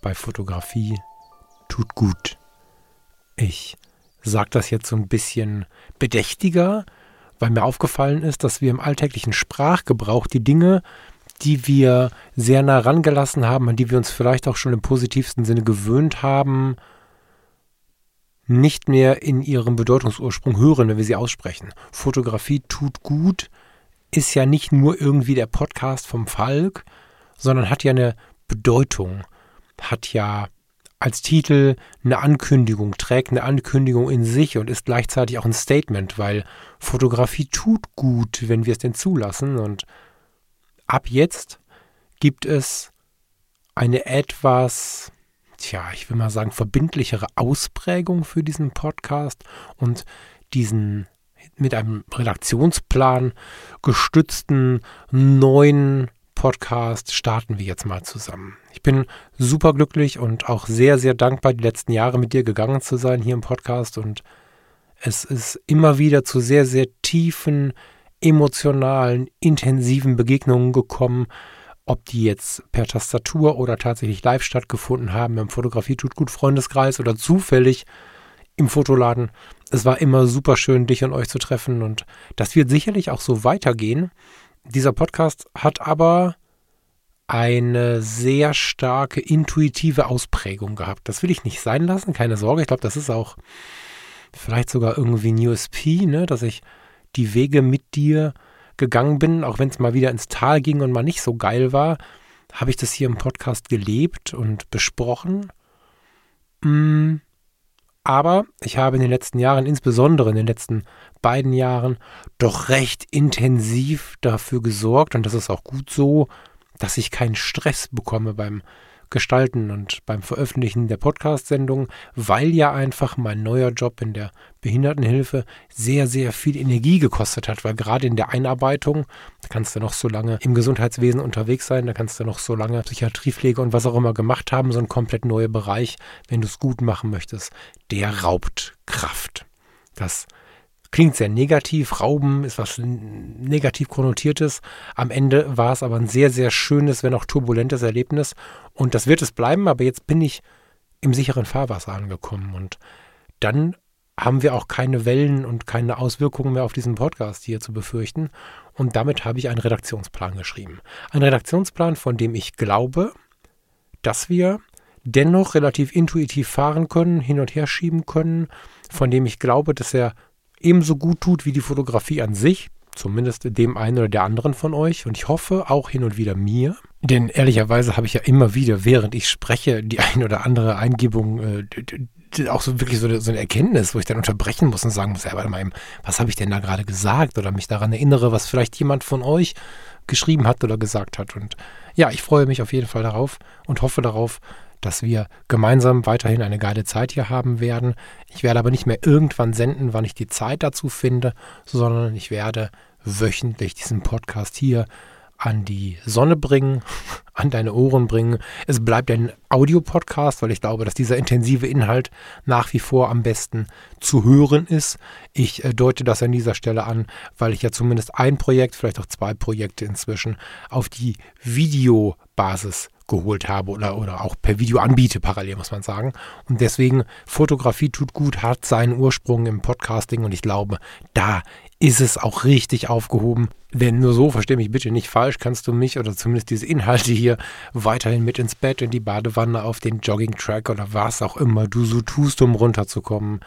bei Fotografie tut gut. Ich sage das jetzt so ein bisschen bedächtiger, weil mir aufgefallen ist, dass wir im alltäglichen Sprachgebrauch die Dinge, die wir sehr nah rangelassen haben, an die wir uns vielleicht auch schon im positivsten Sinne gewöhnt haben, nicht mehr in ihrem Bedeutungsursprung hören, wenn wir sie aussprechen. Fotografie tut gut ist ja nicht nur irgendwie der Podcast vom Falk, sondern hat ja eine Bedeutung, hat ja als Titel eine Ankündigung, trägt eine Ankündigung in sich und ist gleichzeitig auch ein Statement, weil Fotografie tut gut, wenn wir es denn zulassen. Und ab jetzt gibt es eine etwas, tja, ich will mal sagen, verbindlichere Ausprägung für diesen Podcast und diesen mit einem Redaktionsplan gestützten neuen Podcast starten wir jetzt mal zusammen. Ich bin super glücklich und auch sehr, sehr dankbar, die letzten Jahre mit dir gegangen zu sein hier im Podcast. Und es ist immer wieder zu sehr, sehr tiefen, emotionalen, intensiven Begegnungen gekommen. Ob die jetzt per Tastatur oder tatsächlich live stattgefunden haben im Fotografie tut gut Freundeskreis oder zufällig im Fotoladen. Es war immer super schön, dich und euch zu treffen und das wird sicherlich auch so weitergehen. Dieser Podcast hat aber eine sehr starke intuitive Ausprägung gehabt. Das will ich nicht sein lassen, keine Sorge. Ich glaube, das ist auch vielleicht sogar irgendwie ein USP, ne? dass ich die Wege mit dir gegangen bin, auch wenn es mal wieder ins Tal ging und mal nicht so geil war, habe ich das hier im Podcast gelebt und besprochen. Mm, aber ich habe in den letzten Jahren, insbesondere in den letzten beiden Jahren, doch recht intensiv dafür gesorgt, und das ist auch gut so, dass ich keinen Stress bekomme beim Gestalten und beim Veröffentlichen der Podcast-Sendung, weil ja einfach mein neuer Job in der Behindertenhilfe sehr, sehr viel Energie gekostet hat, weil gerade in der Einarbeitung, da kannst du noch so lange im Gesundheitswesen unterwegs sein, da kannst du noch so lange Psychiatriepflege und was auch immer gemacht haben, so ein komplett neuer Bereich, wenn du es gut machen möchtest, der raubt Kraft. Das Klingt sehr negativ, Rauben ist was negativ konnotiertes. Am Ende war es aber ein sehr, sehr schönes, wenn auch turbulentes Erlebnis. Und das wird es bleiben, aber jetzt bin ich im sicheren Fahrwasser angekommen. Und dann haben wir auch keine Wellen und keine Auswirkungen mehr auf diesen Podcast hier zu befürchten. Und damit habe ich einen Redaktionsplan geschrieben. Ein Redaktionsplan, von dem ich glaube, dass wir dennoch relativ intuitiv fahren können, hin und her schieben können, von dem ich glaube, dass er ebenso gut tut wie die Fotografie an sich, zumindest dem einen oder der anderen von euch und ich hoffe auch hin und wieder mir. Denn ehrlicherweise habe ich ja immer wieder, während ich spreche, die ein oder andere Eingebung, äh, auch so wirklich so eine, so eine, Erkenntnis, wo ich dann unterbrechen muss und sagen muss, ja, warte mal, was habe ich denn da gerade gesagt oder mich daran erinnere, was vielleicht jemand von euch geschrieben hat oder gesagt hat. Und ja, ich freue mich auf jeden Fall darauf und hoffe darauf, dass wir gemeinsam weiterhin eine geile Zeit hier haben werden. Ich werde aber nicht mehr irgendwann senden, wann ich die Zeit dazu finde, sondern ich werde wöchentlich diesen Podcast hier an die Sonne bringen, an deine Ohren bringen. Es bleibt ein Audiopodcast, weil ich glaube, dass dieser intensive Inhalt nach wie vor am besten zu hören ist. Ich äh, deute das an dieser Stelle an, weil ich ja zumindest ein Projekt, vielleicht auch zwei Projekte inzwischen auf die Videobasis geholt habe oder, oder auch per Video anbiete, parallel muss man sagen. Und deswegen, Fotografie tut gut, hat seinen Ursprung im Podcasting und ich glaube, da ist es auch richtig aufgehoben. Denn nur so, verstehe mich bitte nicht falsch, kannst du mich oder zumindest diese Inhalte hier weiterhin mit ins Bett, in die Badewanne, auf den Jogging-Track oder was auch immer du so tust, um runterzukommen,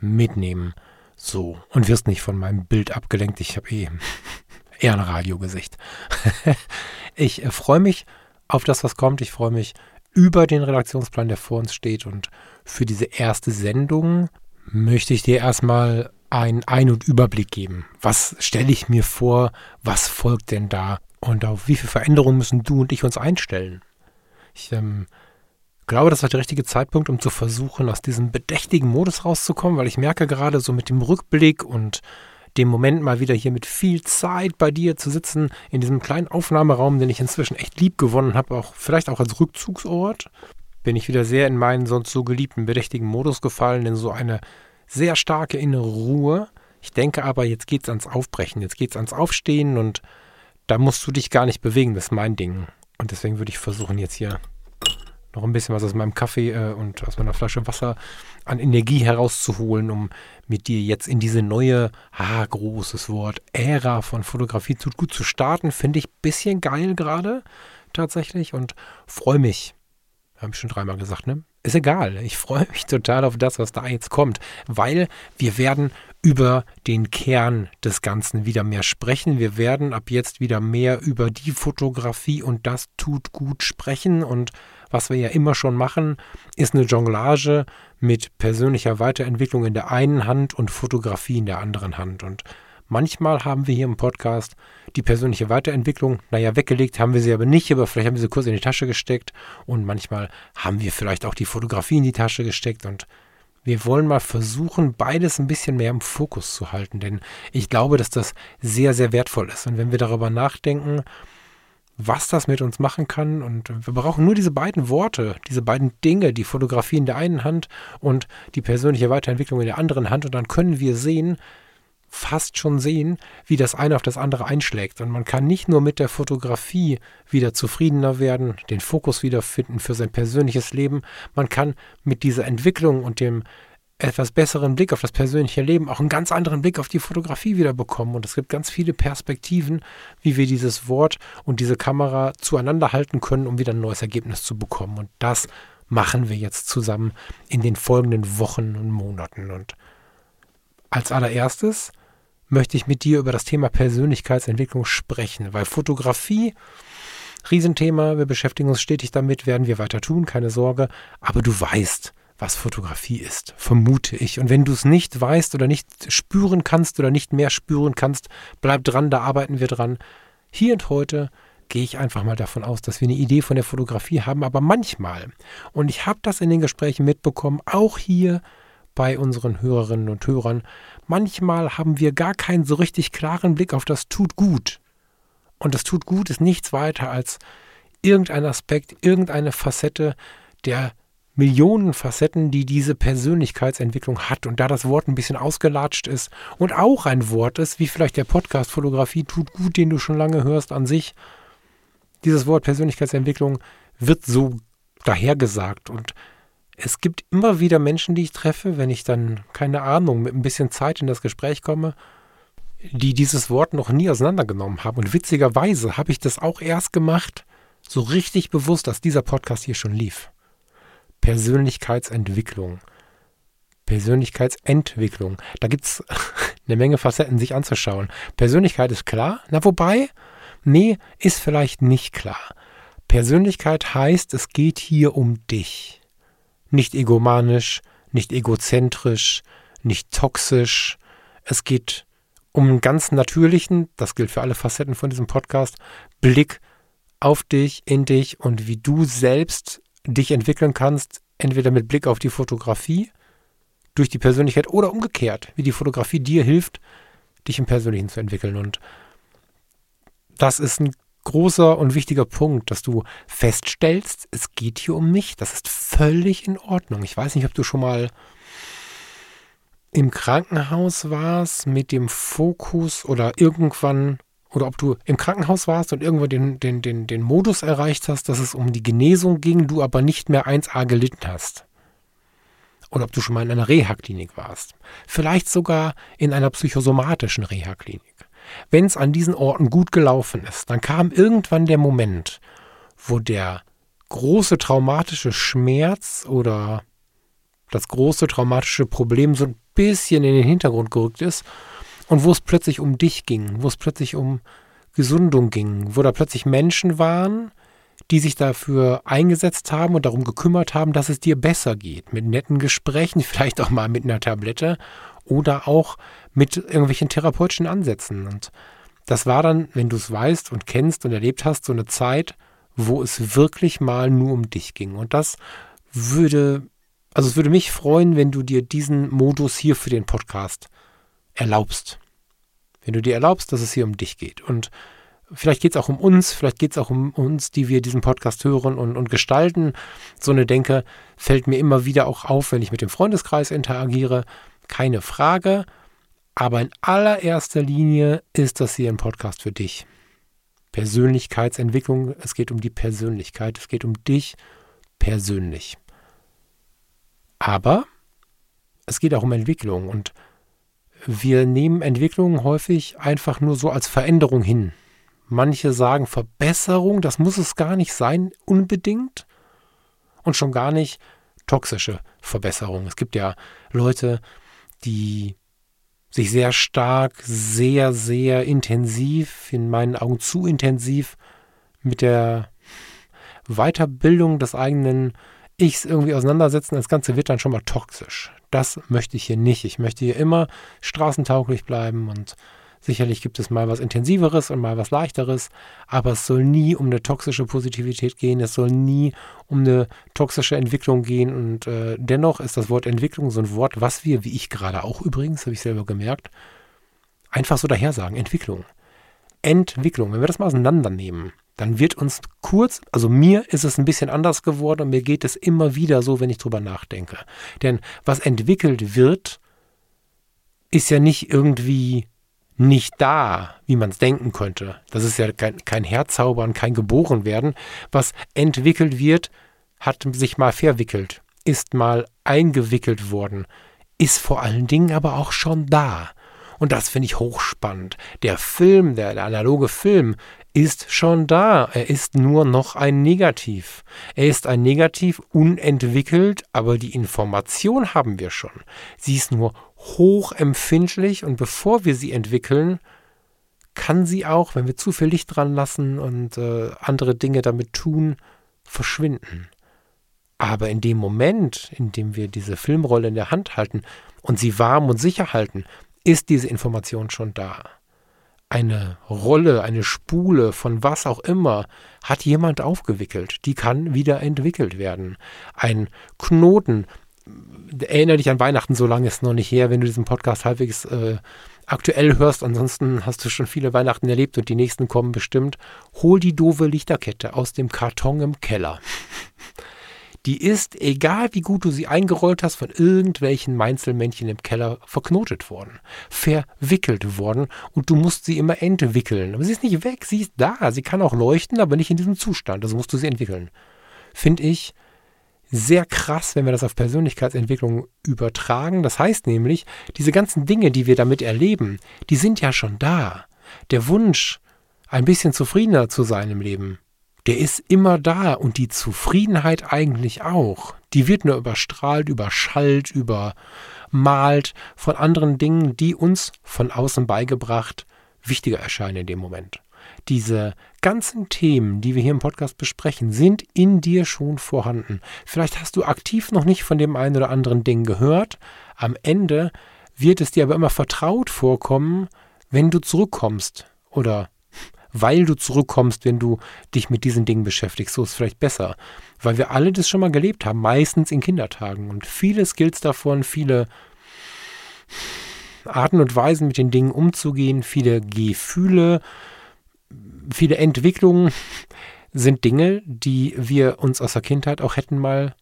mitnehmen. So, und wirst nicht von meinem Bild abgelenkt. Ich habe eh eher ein Radiogesicht. ich äh, freue mich auf das, was kommt. Ich freue mich über den Redaktionsplan, der vor uns steht. Und für diese erste Sendung möchte ich dir erstmal einen Ein- und Überblick geben. Was stelle ich mir vor? Was folgt denn da? Und auf wie viele Veränderungen müssen du und ich uns einstellen? Ich ähm, glaube, das war der richtige Zeitpunkt, um zu versuchen, aus diesem bedächtigen Modus rauszukommen, weil ich merke gerade so mit dem Rückblick und dem Moment mal wieder hier mit viel Zeit bei dir zu sitzen, in diesem kleinen Aufnahmeraum, den ich inzwischen echt lieb gewonnen habe, auch vielleicht auch als Rückzugsort, bin ich wieder sehr in meinen sonst so geliebten bedächtigen Modus gefallen, in so eine sehr starke innere Ruhe. Ich denke aber, jetzt geht's ans Aufbrechen, jetzt geht's ans Aufstehen und da musst du dich gar nicht bewegen, das ist mein Ding. Und deswegen würde ich versuchen, jetzt hier noch ein bisschen was aus meinem Kaffee äh, und aus meiner Flasche Wasser an Energie herauszuholen, um mit dir jetzt in diese neue, ah, großes Wort, Ära von Fotografie tut gut zu starten. Finde ich ein bisschen geil gerade tatsächlich und freue mich. Habe ich schon dreimal gesagt, ne? Ist egal. Ich freue mich total auf das, was da jetzt kommt, weil wir werden über den Kern des Ganzen wieder mehr sprechen. Wir werden ab jetzt wieder mehr über die Fotografie und das tut gut sprechen und was wir ja immer schon machen, ist eine Jonglage mit persönlicher Weiterentwicklung in der einen Hand und Fotografie in der anderen Hand. Und manchmal haben wir hier im Podcast die persönliche Weiterentwicklung, naja, weggelegt haben wir sie aber nicht, aber vielleicht haben wir sie kurz in die Tasche gesteckt und manchmal haben wir vielleicht auch die Fotografie in die Tasche gesteckt und wir wollen mal versuchen, beides ein bisschen mehr im Fokus zu halten, denn ich glaube, dass das sehr, sehr wertvoll ist. Und wenn wir darüber nachdenken, was das mit uns machen kann. Und wir brauchen nur diese beiden Worte, diese beiden Dinge, die Fotografie in der einen Hand und die persönliche Weiterentwicklung in der anderen Hand. Und dann können wir sehen, fast schon sehen, wie das eine auf das andere einschlägt. Und man kann nicht nur mit der Fotografie wieder zufriedener werden, den Fokus wiederfinden für sein persönliches Leben, man kann mit dieser Entwicklung und dem etwas besseren Blick auf das persönliche Leben, auch einen ganz anderen Blick auf die Fotografie wieder bekommen. Und es gibt ganz viele Perspektiven, wie wir dieses Wort und diese Kamera zueinander halten können, um wieder ein neues Ergebnis zu bekommen. Und das machen wir jetzt zusammen in den folgenden Wochen und Monaten. Und als allererstes möchte ich mit dir über das Thema Persönlichkeitsentwicklung sprechen, weil Fotografie Riesenthema, wir beschäftigen uns stetig damit, werden wir weiter tun, keine Sorge, aber du weißt, was Fotografie ist, vermute ich. Und wenn du es nicht weißt oder nicht spüren kannst oder nicht mehr spüren kannst, bleib dran, da arbeiten wir dran. Hier und heute gehe ich einfach mal davon aus, dass wir eine Idee von der Fotografie haben, aber manchmal, und ich habe das in den Gesprächen mitbekommen, auch hier bei unseren Hörerinnen und Hörern, manchmal haben wir gar keinen so richtig klaren Blick auf das tut gut. Und das tut gut ist nichts weiter als irgendein Aspekt, irgendeine Facette der Millionen Facetten, die diese Persönlichkeitsentwicklung hat. Und da das Wort ein bisschen ausgelatscht ist und auch ein Wort ist, wie vielleicht der Podcast Fotografie tut gut, den du schon lange hörst an sich, dieses Wort Persönlichkeitsentwicklung wird so dahergesagt. Und es gibt immer wieder Menschen, die ich treffe, wenn ich dann, keine Ahnung, mit ein bisschen Zeit in das Gespräch komme, die dieses Wort noch nie auseinandergenommen haben. Und witzigerweise habe ich das auch erst gemacht, so richtig bewusst, dass dieser Podcast hier schon lief. Persönlichkeitsentwicklung. Persönlichkeitsentwicklung. Da gibt es eine Menge Facetten sich anzuschauen. Persönlichkeit ist klar. Na wobei, nee, ist vielleicht nicht klar. Persönlichkeit heißt, es geht hier um dich. Nicht egomanisch, nicht egozentrisch, nicht toxisch. Es geht um einen ganz natürlichen, das gilt für alle Facetten von diesem Podcast, Blick auf dich, in dich und wie du selbst dich entwickeln kannst, entweder mit Blick auf die Fotografie, durch die Persönlichkeit oder umgekehrt, wie die Fotografie dir hilft, dich im Persönlichen zu entwickeln. Und das ist ein großer und wichtiger Punkt, dass du feststellst, es geht hier um mich. Das ist völlig in Ordnung. Ich weiß nicht, ob du schon mal im Krankenhaus warst mit dem Fokus oder irgendwann oder ob du im Krankenhaus warst und irgendwann den, den, den, den Modus erreicht hast, dass es um die Genesung ging, du aber nicht mehr 1a gelitten hast. Oder ob du schon mal in einer Reha-Klinik warst. Vielleicht sogar in einer psychosomatischen Reha-Klinik. Wenn es an diesen Orten gut gelaufen ist, dann kam irgendwann der Moment, wo der große traumatische Schmerz oder das große traumatische Problem so ein bisschen in den Hintergrund gerückt ist und wo es plötzlich um dich ging, wo es plötzlich um Gesundung ging, wo da plötzlich Menschen waren, die sich dafür eingesetzt haben und darum gekümmert haben, dass es dir besser geht. Mit netten Gesprächen, vielleicht auch mal mit einer Tablette oder auch mit irgendwelchen therapeutischen Ansätzen. Und das war dann, wenn du es weißt und kennst und erlebt hast, so eine Zeit, wo es wirklich mal nur um dich ging. Und das würde, also es würde mich freuen, wenn du dir diesen Modus hier für den Podcast erlaubst. Wenn du dir erlaubst, dass es hier um dich geht. Und vielleicht geht es auch um uns, vielleicht geht es auch um uns, die wir diesen Podcast hören und, und gestalten. So eine Denke fällt mir immer wieder auch auf, wenn ich mit dem Freundeskreis interagiere. Keine Frage. Aber in allererster Linie ist das hier ein Podcast für dich. Persönlichkeitsentwicklung, es geht um die Persönlichkeit, es geht um dich persönlich. Aber es geht auch um Entwicklung und wir nehmen Entwicklung häufig einfach nur so als Veränderung hin. Manche sagen Verbesserung, das muss es gar nicht sein, unbedingt. Und schon gar nicht toxische Verbesserung. Es gibt ja Leute, die sich sehr stark, sehr, sehr intensiv, in meinen Augen zu intensiv mit der Weiterbildung des eigenen Ichs irgendwie auseinandersetzen. Das Ganze wird dann schon mal toxisch. Das möchte ich hier nicht. Ich möchte hier immer straßentauglich bleiben und Sicherlich gibt es mal was Intensiveres und mal was Leichteres, aber es soll nie um eine toxische Positivität gehen, es soll nie um eine toxische Entwicklung gehen und äh, dennoch ist das Wort Entwicklung so ein Wort, was wir, wie ich gerade auch übrigens, habe ich selber gemerkt, einfach so daher sagen, Entwicklung. Entwicklung, wenn wir das mal auseinandernehmen, dann wird uns kurz, also mir ist es ein bisschen anders geworden und mir geht es immer wieder so, wenn ich drüber nachdenke. Denn was entwickelt wird, ist ja nicht irgendwie nicht da, wie man es denken könnte. Das ist ja kein, kein Herzaubern, kein Geborenwerden. Was entwickelt wird, hat sich mal verwickelt, ist mal eingewickelt worden, ist vor allen Dingen aber auch schon da. Und das finde ich hochspannend. Der Film, der, der, analoge Film, ist schon da. Er ist nur noch ein Negativ. Er ist ein Negativ unentwickelt, aber die Information haben wir schon. Sie ist nur hochempfindlich und bevor wir sie entwickeln, kann sie auch, wenn wir zu viel Licht dran lassen und äh, andere Dinge damit tun, verschwinden. Aber in dem Moment, in dem wir diese Filmrolle in der Hand halten und sie warm und sicher halten, ist diese Information schon da. Eine Rolle, eine Spule von was auch immer hat jemand aufgewickelt. Die kann wieder entwickelt werden. Ein Knoten, erinnere dich an Weihnachten, so lange ist es noch nicht her, wenn du diesen Podcast halbwegs äh, aktuell hörst. Ansonsten hast du schon viele Weihnachten erlebt und die nächsten kommen bestimmt. Hol die doofe Lichterkette aus dem Karton im Keller. Die ist, egal wie gut du sie eingerollt hast, von irgendwelchen Meinzelmännchen im Keller verknotet worden, verwickelt worden und du musst sie immer entwickeln. Aber sie ist nicht weg, sie ist da. Sie kann auch leuchten, aber nicht in diesem Zustand. Also musst du sie entwickeln. Finde ich sehr krass, wenn wir das auf Persönlichkeitsentwicklung übertragen. Das heißt nämlich, diese ganzen Dinge, die wir damit erleben, die sind ja schon da. Der Wunsch, ein bisschen zufriedener zu sein im Leben, der ist immer da und die Zufriedenheit eigentlich auch. Die wird nur überstrahlt, überschallt, übermalt von anderen Dingen, die uns von außen beigebracht wichtiger erscheinen in dem Moment diese ganzen Themen, die wir hier im Podcast besprechen, sind in dir schon vorhanden. Vielleicht hast du aktiv noch nicht von dem einen oder anderen Ding gehört. Am Ende wird es dir aber immer vertraut vorkommen, wenn du zurückkommst oder weil du zurückkommst, wenn du dich mit diesen Dingen beschäftigst. So ist es vielleicht besser, weil wir alle das schon mal gelebt haben, meistens in Kindertagen und viele Skills davon, viele Arten und Weisen mit den Dingen umzugehen, viele Gefühle, viele Entwicklungen sind Dinge, die wir uns aus der Kindheit auch hätten mal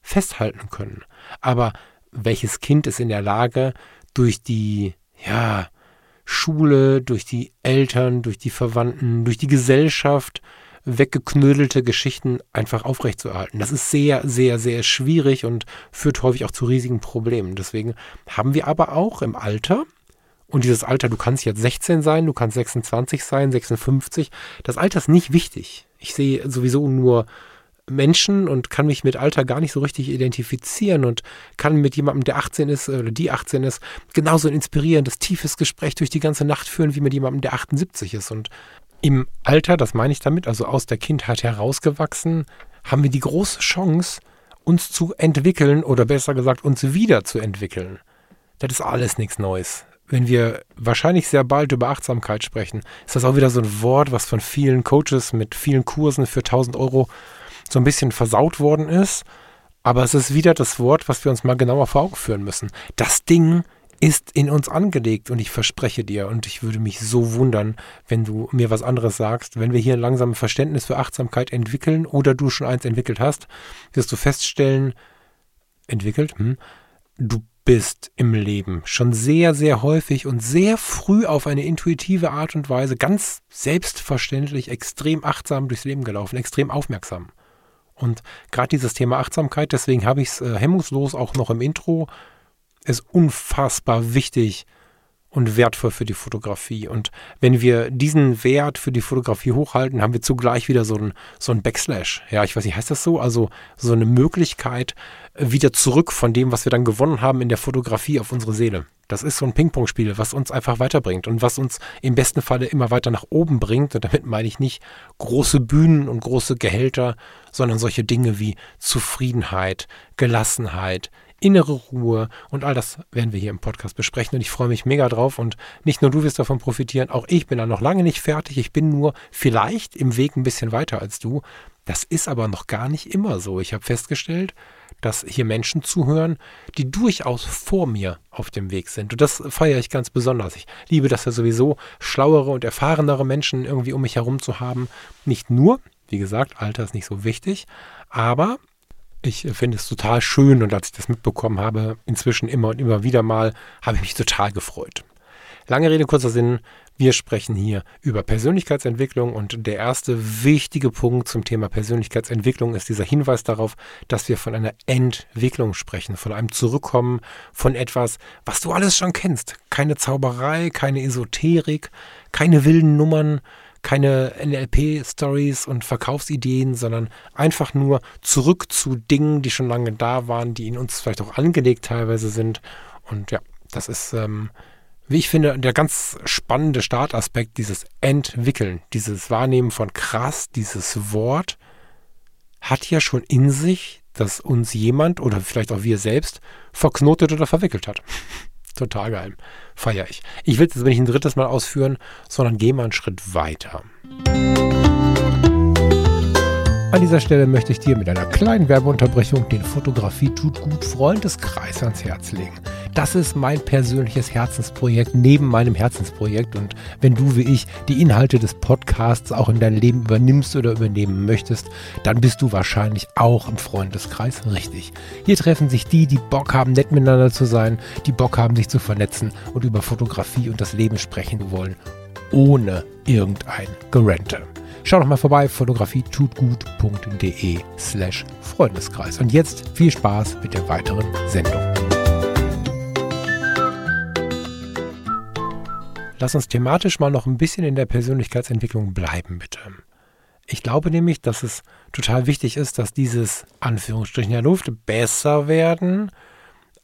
festhalten können. Aber welches Kind ist in der Lage, durch die, ja, Schule, durch die Eltern, durch die Verwandten, durch die Gesellschaft weggeknödelte Geschichten einfach aufrechtzuerhalten. Das ist sehr, sehr, sehr schwierig und führt häufig auch zu riesigen Problemen. Deswegen haben wir aber auch im Alter und dieses Alter, du kannst jetzt 16 sein, du kannst 26 sein, 56. Das Alter ist nicht wichtig. Ich sehe sowieso nur Menschen und kann mich mit Alter gar nicht so richtig identifizieren und kann mit jemandem, der 18 ist oder die 18 ist, genauso ein inspirierendes, tiefes Gespräch durch die ganze Nacht führen wie mit jemandem, der 78 ist. Und im Alter, das meine ich damit, also aus der Kindheit herausgewachsen, haben wir die große Chance, uns zu entwickeln oder besser gesagt, uns wieder zu entwickeln. Das ist alles nichts Neues wenn wir wahrscheinlich sehr bald über Achtsamkeit sprechen, ist das auch wieder so ein Wort, was von vielen Coaches mit vielen Kursen für 1000 Euro so ein bisschen versaut worden ist. Aber es ist wieder das Wort, was wir uns mal genauer vor Augen führen müssen. Das Ding ist in uns angelegt und ich verspreche dir und ich würde mich so wundern, wenn du mir was anderes sagst, wenn wir hier ein langsames Verständnis für Achtsamkeit entwickeln oder du schon eins entwickelt hast, wirst du feststellen, entwickelt, hm, du bist im Leben schon sehr, sehr häufig und sehr früh auf eine intuitive Art und Weise ganz selbstverständlich extrem achtsam durchs Leben gelaufen, extrem aufmerksam. Und gerade dieses Thema Achtsamkeit, deswegen habe ich es äh, hemmungslos auch noch im Intro. Ist unfassbar wichtig und wertvoll für die Fotografie. Und wenn wir diesen Wert für die Fotografie hochhalten, haben wir zugleich wieder so ein, so ein Backslash. Ja, ich weiß nicht, heißt das so? Also so eine Möglichkeit wieder zurück von dem, was wir dann gewonnen haben in der Fotografie auf unsere Seele. Das ist so ein Ping-Pong-Spiel, was uns einfach weiterbringt und was uns im besten Falle immer weiter nach oben bringt. Und damit meine ich nicht große Bühnen und große Gehälter, sondern solche Dinge wie Zufriedenheit, Gelassenheit, innere Ruhe und all das werden wir hier im Podcast besprechen und ich freue mich mega drauf und nicht nur du wirst davon profitieren, auch ich bin da noch lange nicht fertig, ich bin nur vielleicht im Weg ein bisschen weiter als du. Das ist aber noch gar nicht immer so. Ich habe festgestellt, dass hier Menschen zuhören, die durchaus vor mir auf dem Weg sind. Und das feiere ich ganz besonders. Ich liebe das ja sowieso, schlauere und erfahrenere Menschen irgendwie um mich herum zu haben. Nicht nur, wie gesagt, Alter ist nicht so wichtig, aber ich finde es total schön und als ich das mitbekommen habe, inzwischen immer und immer wieder mal, habe ich mich total gefreut. Lange Rede, kurzer Sinn. Wir sprechen hier über Persönlichkeitsentwicklung und der erste wichtige Punkt zum Thema Persönlichkeitsentwicklung ist dieser Hinweis darauf, dass wir von einer Entwicklung sprechen, von einem Zurückkommen, von etwas, was du alles schon kennst. Keine Zauberei, keine Esoterik, keine wilden Nummern, keine NLP-Stories und Verkaufsideen, sondern einfach nur zurück zu Dingen, die schon lange da waren, die in uns vielleicht auch angelegt teilweise sind. Und ja, das ist, ähm, wie ich finde, der ganz spannende Startaspekt, dieses Entwickeln, dieses Wahrnehmen von krass, dieses Wort hat ja schon in sich, dass uns jemand oder vielleicht auch wir selbst verknotet oder verwickelt hat. Total geil. Feier ich. Ich will es jetzt nicht ein drittes Mal ausführen, sondern gehe mal einen Schritt weiter. An dieser Stelle möchte ich dir mit einer kleinen Werbeunterbrechung den Fotografie tut gut Freundeskreis ans Herz legen. Das ist mein persönliches Herzensprojekt neben meinem Herzensprojekt und wenn du wie ich die Inhalte des Podcasts auch in dein Leben übernimmst oder übernehmen möchtest, dann bist du wahrscheinlich auch im Freundeskreis richtig. Hier treffen sich die, die Bock haben, nett miteinander zu sein, die Bock haben, sich zu vernetzen und über Fotografie und das Leben sprechen wollen, ohne irgendein Gerente. Schau doch mal vorbei, fotografietutgut.de slash Freundeskreis. Und jetzt viel Spaß mit der weiteren Sendung. Lass uns thematisch mal noch ein bisschen in der Persönlichkeitsentwicklung bleiben, bitte. Ich glaube nämlich, dass es total wichtig ist, dass dieses Anführungsstrichen der Luft besser werden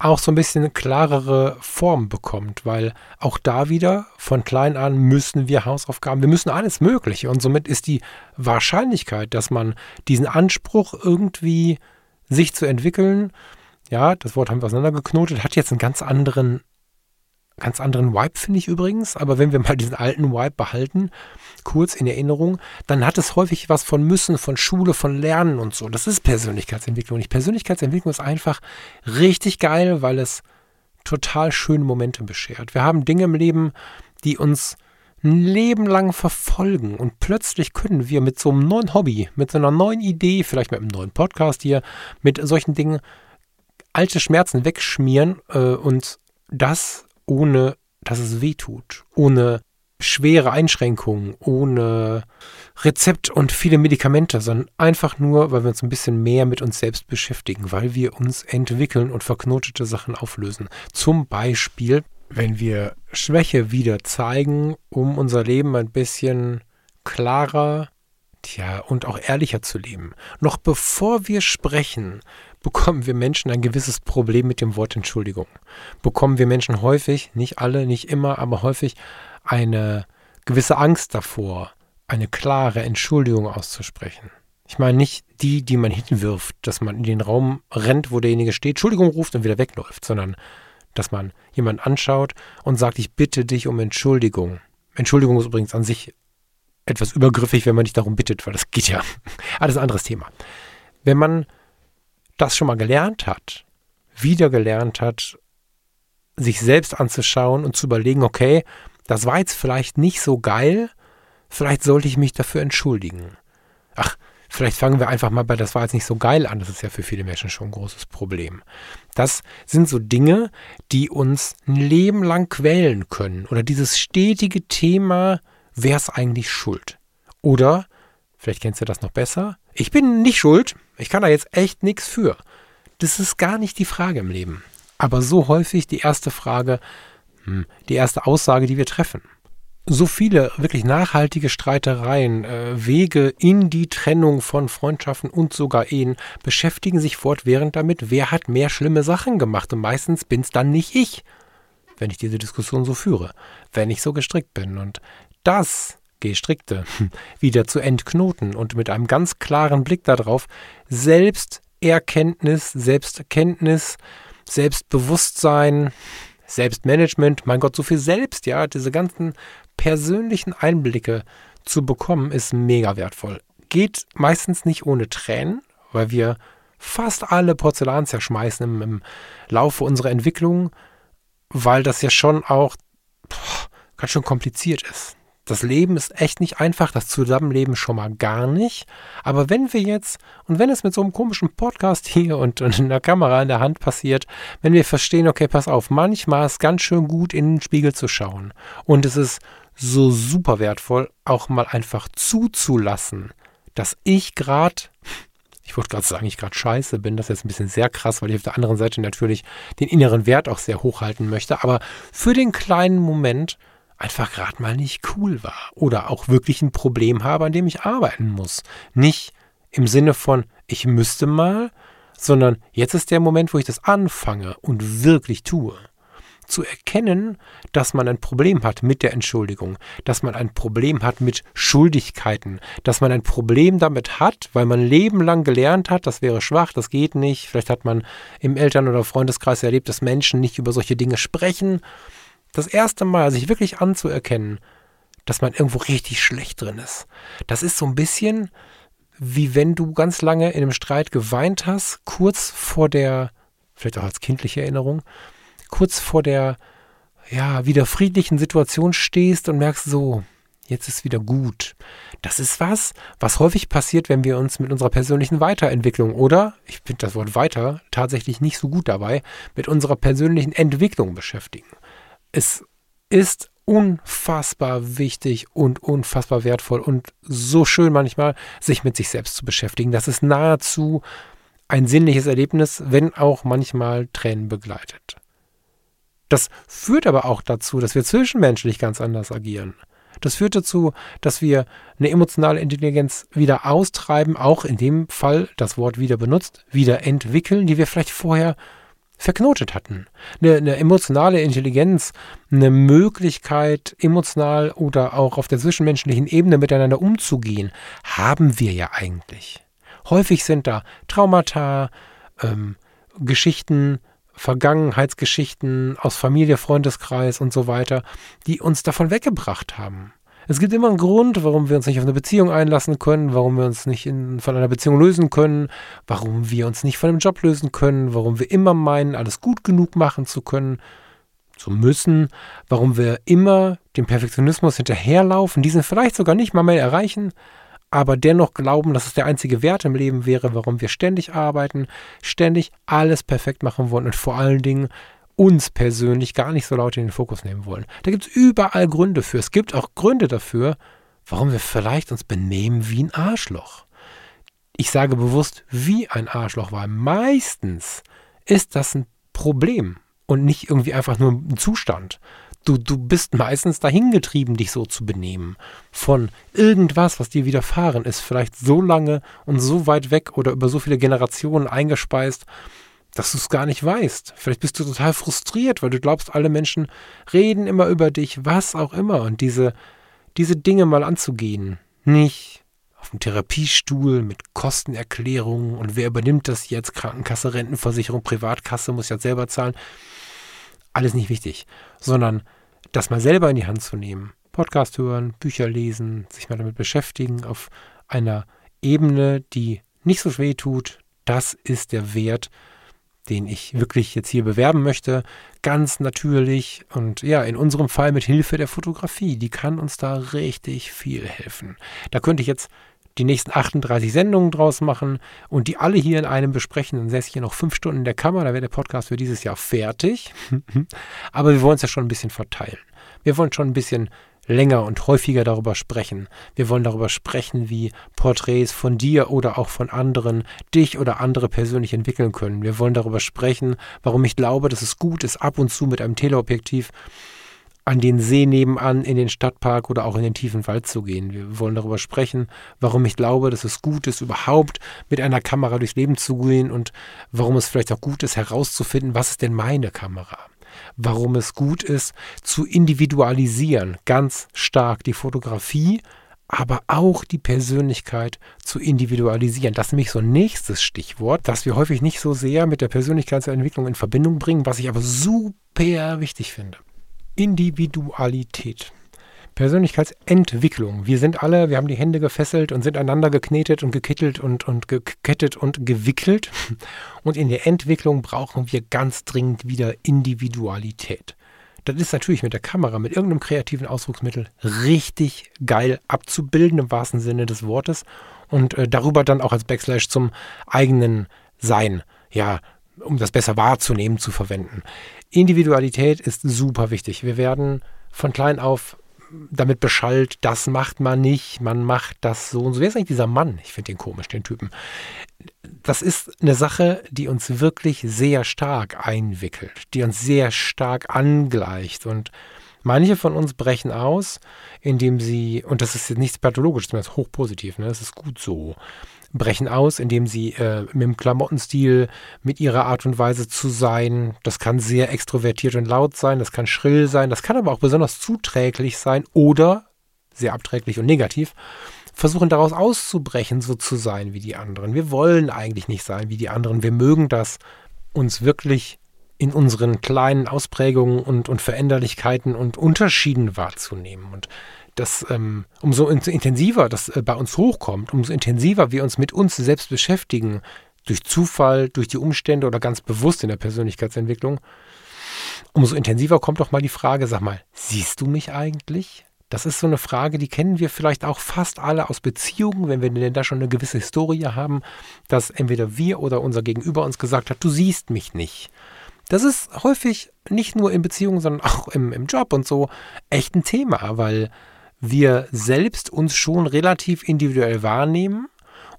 auch so ein bisschen eine klarere Form bekommt, weil auch da wieder von klein an müssen wir Hausaufgaben, wir müssen alles Mögliche. Und somit ist die Wahrscheinlichkeit, dass man diesen Anspruch irgendwie sich zu entwickeln, ja, das Wort haben wir auseinandergeknotet, hat jetzt einen ganz anderen ganz anderen Vibe, finde ich übrigens. Aber wenn wir mal diesen alten Vibe behalten, kurz in Erinnerung, dann hat es häufig was von Müssen, von Schule, von Lernen und so. Das ist Persönlichkeitsentwicklung. Nicht Persönlichkeitsentwicklung ist einfach richtig geil, weil es total schöne Momente beschert. Wir haben Dinge im Leben, die uns ein Leben lang verfolgen und plötzlich können wir mit so einem neuen Hobby, mit so einer neuen Idee, vielleicht mit einem neuen Podcast hier, mit solchen Dingen alte Schmerzen wegschmieren äh, und das ohne dass es weh tut, ohne schwere Einschränkungen, ohne Rezept und viele Medikamente, sondern einfach nur, weil wir uns ein bisschen mehr mit uns selbst beschäftigen, weil wir uns entwickeln und verknotete Sachen auflösen. Zum Beispiel, wenn wir Schwäche wieder zeigen, um unser Leben ein bisschen klarer, tja, und auch ehrlicher zu leben. Noch bevor wir sprechen, bekommen wir Menschen ein gewisses Problem mit dem Wort Entschuldigung. Bekommen wir Menschen häufig, nicht alle, nicht immer, aber häufig eine gewisse Angst davor, eine klare Entschuldigung auszusprechen. Ich meine nicht die, die man hinwirft, dass man in den Raum rennt, wo derjenige steht, Entschuldigung ruft und wieder wegläuft, sondern dass man jemanden anschaut und sagt, ich bitte dich um Entschuldigung. Entschuldigung ist übrigens an sich etwas übergriffig, wenn man nicht darum bittet, weil das geht ja. Alles anderes Thema. Wenn man das schon mal gelernt hat, wieder gelernt hat, sich selbst anzuschauen und zu überlegen, okay, das war jetzt vielleicht nicht so geil, vielleicht sollte ich mich dafür entschuldigen. Ach, vielleicht fangen wir einfach mal bei das war jetzt nicht so geil an, das ist ja für viele Menschen schon ein großes Problem. Das sind so Dinge, die uns ein Leben lang quälen können oder dieses stetige Thema, wer ist eigentlich schuld? Oder, vielleicht kennst du das noch besser, ich bin nicht schuld, ich kann da jetzt echt nichts für. Das ist gar nicht die Frage im Leben. Aber so häufig die erste Frage, hm, die erste Aussage, die wir treffen. So viele wirklich nachhaltige Streitereien, äh, Wege in die Trennung von Freundschaften und sogar Ehen beschäftigen sich fortwährend damit, wer hat mehr schlimme Sachen gemacht. Und meistens bin es dann nicht ich, wenn ich diese Diskussion so führe, wenn ich so gestrickt bin. Und das gestrickte wieder zu entknoten und mit einem ganz klaren Blick darauf, Selbsterkenntnis, Selbsterkenntnis, Selbstbewusstsein, Selbstmanagement, mein Gott, so viel selbst, ja, diese ganzen persönlichen Einblicke zu bekommen, ist mega wertvoll. Geht meistens nicht ohne Tränen, weil wir fast alle Porzellan zerschmeißen im, im Laufe unserer Entwicklung, weil das ja schon auch boah, ganz schön kompliziert ist. Das Leben ist echt nicht einfach, das Zusammenleben schon mal gar nicht. Aber wenn wir jetzt, und wenn es mit so einem komischen Podcast hier und, und einer Kamera in der Hand passiert, wenn wir verstehen, okay, pass auf, manchmal ist es ganz schön gut, in den Spiegel zu schauen. Und es ist so super wertvoll, auch mal einfach zuzulassen, dass ich gerade, ich wollte gerade sagen, ich gerade scheiße bin, das ist jetzt ein bisschen sehr krass, weil ich auf der anderen Seite natürlich den inneren Wert auch sehr hochhalten möchte, aber für den kleinen Moment einfach gerade mal nicht cool war oder auch wirklich ein Problem habe, an dem ich arbeiten muss. Nicht im Sinne von, ich müsste mal, sondern jetzt ist der Moment, wo ich das anfange und wirklich tue. Zu erkennen, dass man ein Problem hat mit der Entschuldigung, dass man ein Problem hat mit Schuldigkeiten, dass man ein Problem damit hat, weil man lebenlang gelernt hat, das wäre schwach, das geht nicht. Vielleicht hat man im Eltern- oder Freundeskreis erlebt, dass Menschen nicht über solche Dinge sprechen das erste Mal sich wirklich anzuerkennen, dass man irgendwo richtig schlecht drin ist. Das ist so ein bisschen wie wenn du ganz lange in einem Streit geweint hast, kurz vor der, vielleicht auch als kindliche Erinnerung, kurz vor der, ja, wieder friedlichen Situation stehst und merkst so, jetzt ist wieder gut. Das ist was, was häufig passiert, wenn wir uns mit unserer persönlichen Weiterentwicklung oder, ich finde das Wort weiter tatsächlich nicht so gut dabei, mit unserer persönlichen Entwicklung beschäftigen es ist unfassbar wichtig und unfassbar wertvoll und so schön manchmal, sich mit sich selbst zu beschäftigen. Das ist nahezu ein sinnliches Erlebnis, wenn auch manchmal Tränen begleitet. Das führt aber auch dazu, dass wir zwischenmenschlich ganz anders agieren. Das führt dazu, dass wir eine emotionale Intelligenz wieder austreiben, auch in dem Fall das Wort wieder benutzt, wieder entwickeln, die wir vielleicht vorher verknotet hatten. Eine, eine, emotionale Intelligenz, eine Möglichkeit, emotional oder auch auf der zwischenmenschlichen Ebene miteinander umzugehen, haben wir ja eigentlich. Häufig sind da Traumata, ähm, Geschichten, Vergangenheitsgeschichten aus Familie, Freundeskreis und so weiter, die uns davon weggebracht haben. Es gibt immer einen Grund, warum wir uns nicht auf eine Beziehung einlassen können, warum wir uns nicht in, von einer Beziehung lösen können, warum wir uns nicht von einem Job lösen können, warum wir immer meinen, alles gut genug machen zu können, zu müssen, warum wir immer dem Perfektionismus hinterherlaufen, diesen vielleicht sogar nicht mal mehr erreichen, aber dennoch glauben, dass es der einzige Wert im Leben wäre, warum wir ständig arbeiten, ständig alles perfekt machen wollen und vor allen Dingen uns persönlich gar nicht so laut in den Fokus nehmen wollen. Da gibt es überall Gründe für. Es gibt auch Gründe dafür, warum wir vielleicht uns benehmen wie ein Arschloch. Ich sage bewusst wie ein Arschloch, weil meistens ist das ein Problem und nicht irgendwie einfach nur ein Zustand. Du, du bist meistens dahingetrieben, dich so zu benehmen. Von irgendwas, was dir widerfahren ist, vielleicht so lange und so weit weg oder über so viele Generationen eingespeist, dass du es gar nicht weißt. Vielleicht bist du total frustriert, weil du glaubst, alle Menschen reden immer über dich, was auch immer. Und diese, diese Dinge mal anzugehen. Nicht auf dem Therapiestuhl mit Kostenerklärungen und wer übernimmt das jetzt? Krankenkasse, Rentenversicherung, Privatkasse muss ja selber zahlen. Alles nicht wichtig, sondern das mal selber in die Hand zu nehmen. Podcast hören, Bücher lesen, sich mal damit beschäftigen auf einer Ebene, die nicht so weh tut, Das ist der Wert, den ich wirklich jetzt hier bewerben möchte. Ganz natürlich und ja, in unserem Fall mit Hilfe der Fotografie. Die kann uns da richtig viel helfen. Da könnte ich jetzt die nächsten 38 Sendungen draus machen und die alle hier in einem besprechen. Dann säße ich hier noch fünf Stunden in der Kammer, da wäre der Podcast für dieses Jahr fertig. Aber wir wollen es ja schon ein bisschen verteilen. Wir wollen schon ein bisschen länger und häufiger darüber sprechen. Wir wollen darüber sprechen, wie Porträts von dir oder auch von anderen dich oder andere persönlich entwickeln können. Wir wollen darüber sprechen, warum ich glaube, dass es gut ist, ab und zu mit einem Teleobjektiv an den See nebenan, in den Stadtpark oder auch in den tiefen Wald zu gehen. Wir wollen darüber sprechen, warum ich glaube, dass es gut ist, überhaupt mit einer Kamera durchs Leben zu gehen und warum es vielleicht auch gut ist, herauszufinden, was ist denn meine Kamera warum es gut ist, zu individualisieren, ganz stark die Fotografie, aber auch die Persönlichkeit zu individualisieren. Das ist nämlich so ein nächstes Stichwort, das wir häufig nicht so sehr mit der Persönlichkeitsentwicklung in Verbindung bringen, was ich aber super wichtig finde. Individualität. Persönlichkeitsentwicklung. Wir sind alle, wir haben die Hände gefesselt und sind einander geknetet und gekittelt und, und gekettet und gewickelt. Und in der Entwicklung brauchen wir ganz dringend wieder Individualität. Das ist natürlich mit der Kamera, mit irgendeinem kreativen Ausdrucksmittel richtig geil abzubilden, im wahrsten Sinne des Wortes. Und äh, darüber dann auch als Backslash zum eigenen Sein, ja, um das besser wahrzunehmen, zu verwenden. Individualität ist super wichtig. Wir werden von klein auf damit beschallt, das macht man nicht, man macht das so und so. Wer ist eigentlich dieser Mann? Ich finde den komisch, den Typen. Das ist eine Sache, die uns wirklich sehr stark einwickelt, die uns sehr stark angleicht und Manche von uns brechen aus, indem sie, und das ist jetzt nichts pathologisches, das ist hochpositiv, ne? das ist gut so, brechen aus, indem sie äh, mit dem Klamottenstil, mit ihrer Art und Weise zu sein, das kann sehr extrovertiert und laut sein, das kann schrill sein, das kann aber auch besonders zuträglich sein oder sehr abträglich und negativ, versuchen daraus auszubrechen, so zu sein wie die anderen. Wir wollen eigentlich nicht sein wie die anderen. Wir mögen das, uns wirklich in unseren kleinen Ausprägungen und, und Veränderlichkeiten und Unterschieden wahrzunehmen. Und das, ähm, umso intensiver das äh, bei uns hochkommt, umso intensiver wir uns mit uns selbst beschäftigen, durch Zufall, durch die Umstände oder ganz bewusst in der Persönlichkeitsentwicklung, umso intensiver kommt doch mal die Frage, sag mal, siehst du mich eigentlich? Das ist so eine Frage, die kennen wir vielleicht auch fast alle aus Beziehungen, wenn wir denn da schon eine gewisse Historie haben, dass entweder wir oder unser Gegenüber uns gesagt hat, du siehst mich nicht. Das ist häufig nicht nur in Beziehungen, sondern auch im, im Job und so echt ein Thema, weil wir selbst uns schon relativ individuell wahrnehmen.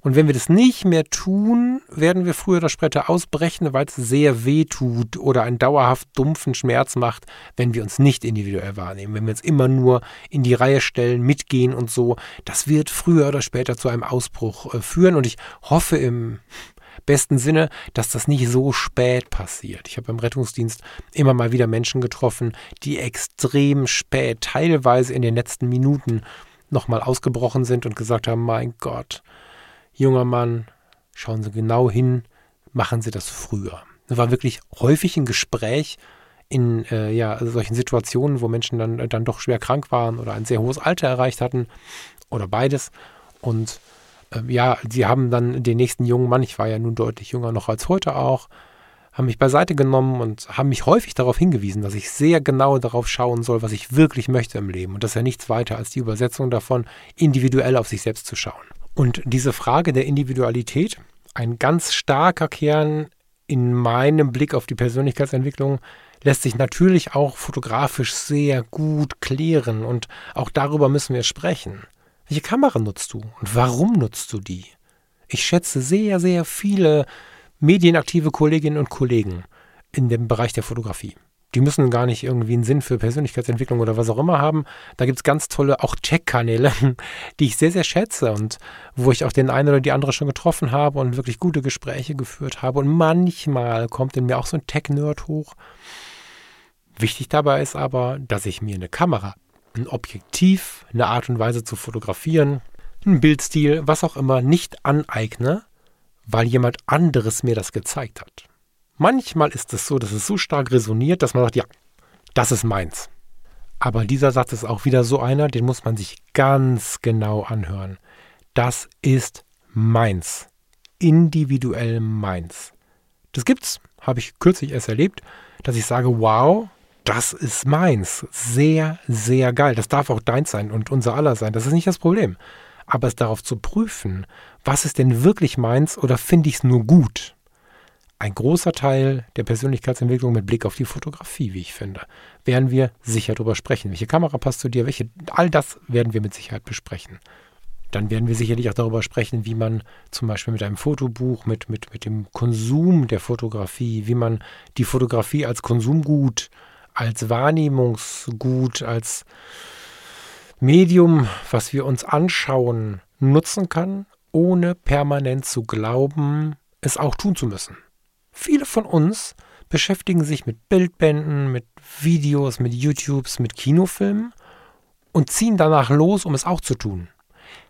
Und wenn wir das nicht mehr tun, werden wir früher oder später ausbrechen, weil es sehr weh tut oder einen dauerhaft dumpfen Schmerz macht, wenn wir uns nicht individuell wahrnehmen. Wenn wir uns immer nur in die Reihe stellen, mitgehen und so. Das wird früher oder später zu einem Ausbruch äh, führen. Und ich hoffe im besten Sinne, dass das nicht so spät passiert. Ich habe im Rettungsdienst immer mal wieder Menschen getroffen, die extrem spät, teilweise in den letzten Minuten nochmal ausgebrochen sind und gesagt haben, mein Gott, junger Mann, schauen Sie genau hin, machen Sie das früher. Das war wirklich häufig ein Gespräch in äh, ja, solchen Situationen, wo Menschen dann, dann doch schwer krank waren oder ein sehr hohes Alter erreicht hatten oder beides. Und ähm, ja, sie haben dann den nächsten jungen Mann, ich war ja nun deutlich jünger noch als heute auch, haben mich beiseite genommen und haben mich häufig darauf hingewiesen, dass ich sehr genau darauf schauen soll, was ich wirklich möchte im Leben. Und das ist ja nichts weiter als die Übersetzung davon, individuell auf sich selbst zu schauen. Und diese Frage der Individualität, ein ganz starker Kern in meinem Blick auf die Persönlichkeitsentwicklung, lässt sich natürlich auch fotografisch sehr gut klären. Und auch darüber müssen wir sprechen. Welche Kamera nutzt du und warum nutzt du die? Ich schätze sehr, sehr viele medienaktive Kolleginnen und Kollegen in dem Bereich der Fotografie. Die müssen gar nicht irgendwie einen Sinn für Persönlichkeitsentwicklung oder was auch immer haben. Da gibt es ganz tolle auch Tech-Kanäle, die ich sehr, sehr schätze und wo ich auch den einen oder die andere schon getroffen habe und wirklich gute Gespräche geführt habe. Und manchmal kommt in mir auch so ein Tech-Nerd hoch. Wichtig dabei ist aber, dass ich mir eine Kamera ein Objektiv, eine Art und Weise zu fotografieren, ein Bildstil, was auch immer, nicht aneigne, weil jemand anderes mir das gezeigt hat. Manchmal ist es so, dass es so stark resoniert, dass man sagt, ja, das ist meins. Aber dieser Satz ist auch wieder so einer, den muss man sich ganz genau anhören. Das ist meins. individuell meins. Das gibt's, habe ich kürzlich erst erlebt, dass ich sage, wow, das ist meins. Sehr, sehr geil. Das darf auch deins sein und unser aller sein. Das ist nicht das Problem. Aber es darauf zu prüfen, was ist denn wirklich meins oder finde ich es nur gut? Ein großer Teil der Persönlichkeitsentwicklung mit Blick auf die Fotografie, wie ich finde, werden wir sicher darüber sprechen. Welche Kamera passt zu dir? Welche, all das werden wir mit Sicherheit besprechen. Dann werden wir sicherlich auch darüber sprechen, wie man zum Beispiel mit einem Fotobuch, mit, mit, mit dem Konsum der Fotografie, wie man die Fotografie als Konsumgut, als Wahrnehmungsgut, als Medium, was wir uns anschauen, nutzen kann, ohne permanent zu glauben, es auch tun zu müssen. Viele von uns beschäftigen sich mit Bildbänden, mit Videos, mit YouTubes, mit Kinofilmen und ziehen danach los, um es auch zu tun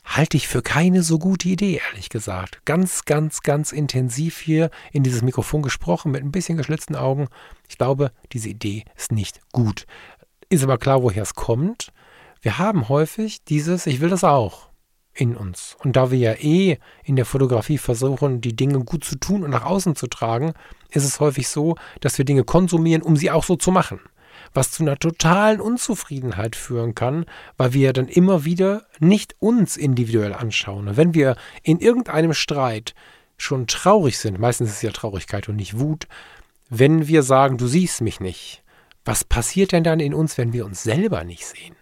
halte ich für keine so gute Idee, ehrlich gesagt. Ganz, ganz, ganz intensiv hier in dieses Mikrofon gesprochen, mit ein bisschen geschlitzten Augen. Ich glaube, diese Idee ist nicht gut. Ist aber klar, woher es kommt. Wir haben häufig dieses, ich will das auch in uns. Und da wir ja eh in der Fotografie versuchen, die Dinge gut zu tun und nach außen zu tragen, ist es häufig so, dass wir Dinge konsumieren, um sie auch so zu machen was zu einer totalen Unzufriedenheit führen kann, weil wir dann immer wieder nicht uns individuell anschauen. Wenn wir in irgendeinem Streit schon traurig sind, meistens ist es ja Traurigkeit und nicht Wut, wenn wir sagen, du siehst mich nicht, was passiert denn dann in uns, wenn wir uns selber nicht sehen?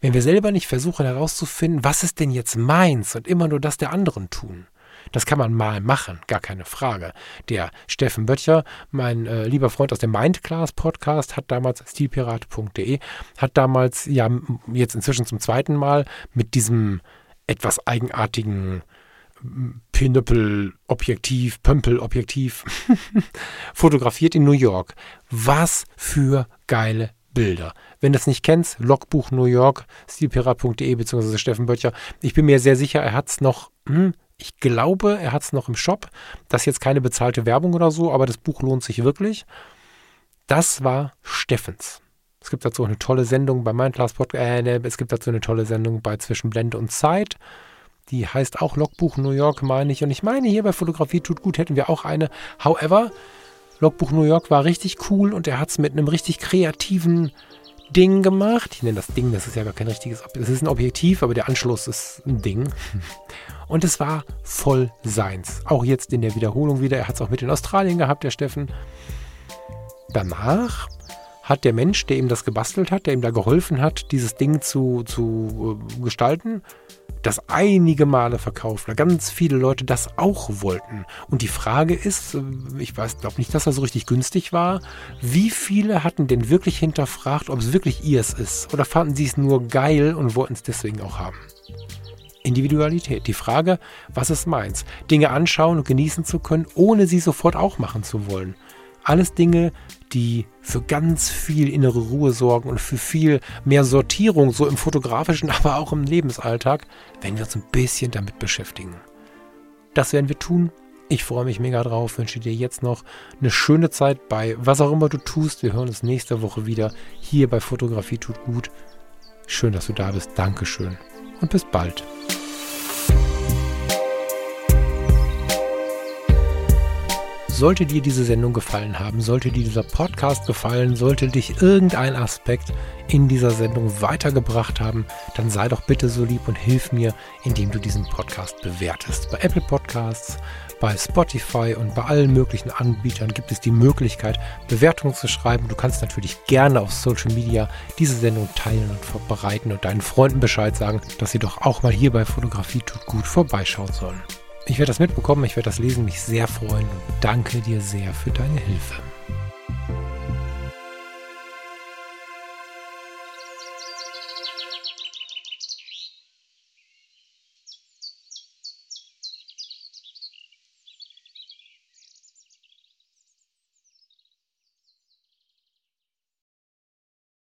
Wenn wir selber nicht versuchen herauszufinden, was ist denn jetzt meins und immer nur das der anderen tun? Das kann man mal machen, gar keine Frage. Der Steffen Böttcher, mein äh, lieber Freund aus dem Mindclass Podcast, hat damals stilpirat.de, hat damals, ja, jetzt inzwischen zum zweiten Mal mit diesem etwas eigenartigen Pinöppel-Objektiv, Pömpel-Objektiv fotografiert in New York. Was für geile Bilder. Wenn du es nicht kennst, Logbuch New York, stilpirat.de bzw. Steffen Böttcher. Ich bin mir sehr sicher, er hat es noch hm, ich glaube, er hat es noch im Shop. Das ist jetzt keine bezahlte Werbung oder so, aber das Buch lohnt sich wirklich. Das war Steffens. Es gibt dazu eine tolle Sendung bei Mindclass Podcast. Äh, ne, es gibt dazu eine tolle Sendung bei Zwischen Blende und Zeit. Die heißt auch Logbuch New York, meine ich. Und ich meine, hier bei Fotografie tut gut hätten wir auch eine. However, Logbuch New York war richtig cool und er hat es mit einem richtig kreativen Ding gemacht. Ich nenne das Ding, das ist ja gar kein richtiges Objektiv. Es ist ein Objektiv, aber der Anschluss ist ein Ding. Und es war voll seins. Auch jetzt in der Wiederholung wieder. Er hat es auch mit in Australien gehabt, der Steffen. Danach hat der Mensch, der ihm das gebastelt hat, der ihm da geholfen hat, dieses Ding zu, zu äh, gestalten, das einige Male verkauft, weil ganz viele Leute das auch wollten. Und die Frage ist, äh, ich weiß, glaube nicht, dass er so richtig günstig war, wie viele hatten denn wirklich hinterfragt, ob es wirklich ihrs ist? Oder fanden sie es nur geil und wollten es deswegen auch haben? Individualität. Die Frage, was ist meins? Dinge anschauen und genießen zu können, ohne sie sofort auch machen zu wollen. Alles Dinge, die für ganz viel innere Ruhe sorgen und für viel mehr Sortierung, so im fotografischen, aber auch im Lebensalltag, wenn wir uns ein bisschen damit beschäftigen. Das werden wir tun. Ich freue mich mega drauf, wünsche dir jetzt noch eine schöne Zeit bei was auch immer du tust. Wir hören uns nächste Woche wieder hier bei Fotografie tut gut. Schön, dass du da bist. Dankeschön und bis bald. Sollte dir diese Sendung gefallen haben, sollte dir dieser Podcast gefallen, sollte dich irgendein Aspekt in dieser Sendung weitergebracht haben, dann sei doch bitte so lieb und hilf mir, indem du diesen Podcast bewertest. Bei Apple Podcasts, bei Spotify und bei allen möglichen Anbietern gibt es die Möglichkeit, Bewertungen zu schreiben. Du kannst natürlich gerne auf Social Media diese Sendung teilen und verbreiten und deinen Freunden Bescheid sagen, dass sie doch auch mal hier bei Fotografie tut gut vorbeischauen sollen. Ich werde das mitbekommen, ich werde das lesen, mich sehr freuen und danke dir sehr für deine Hilfe.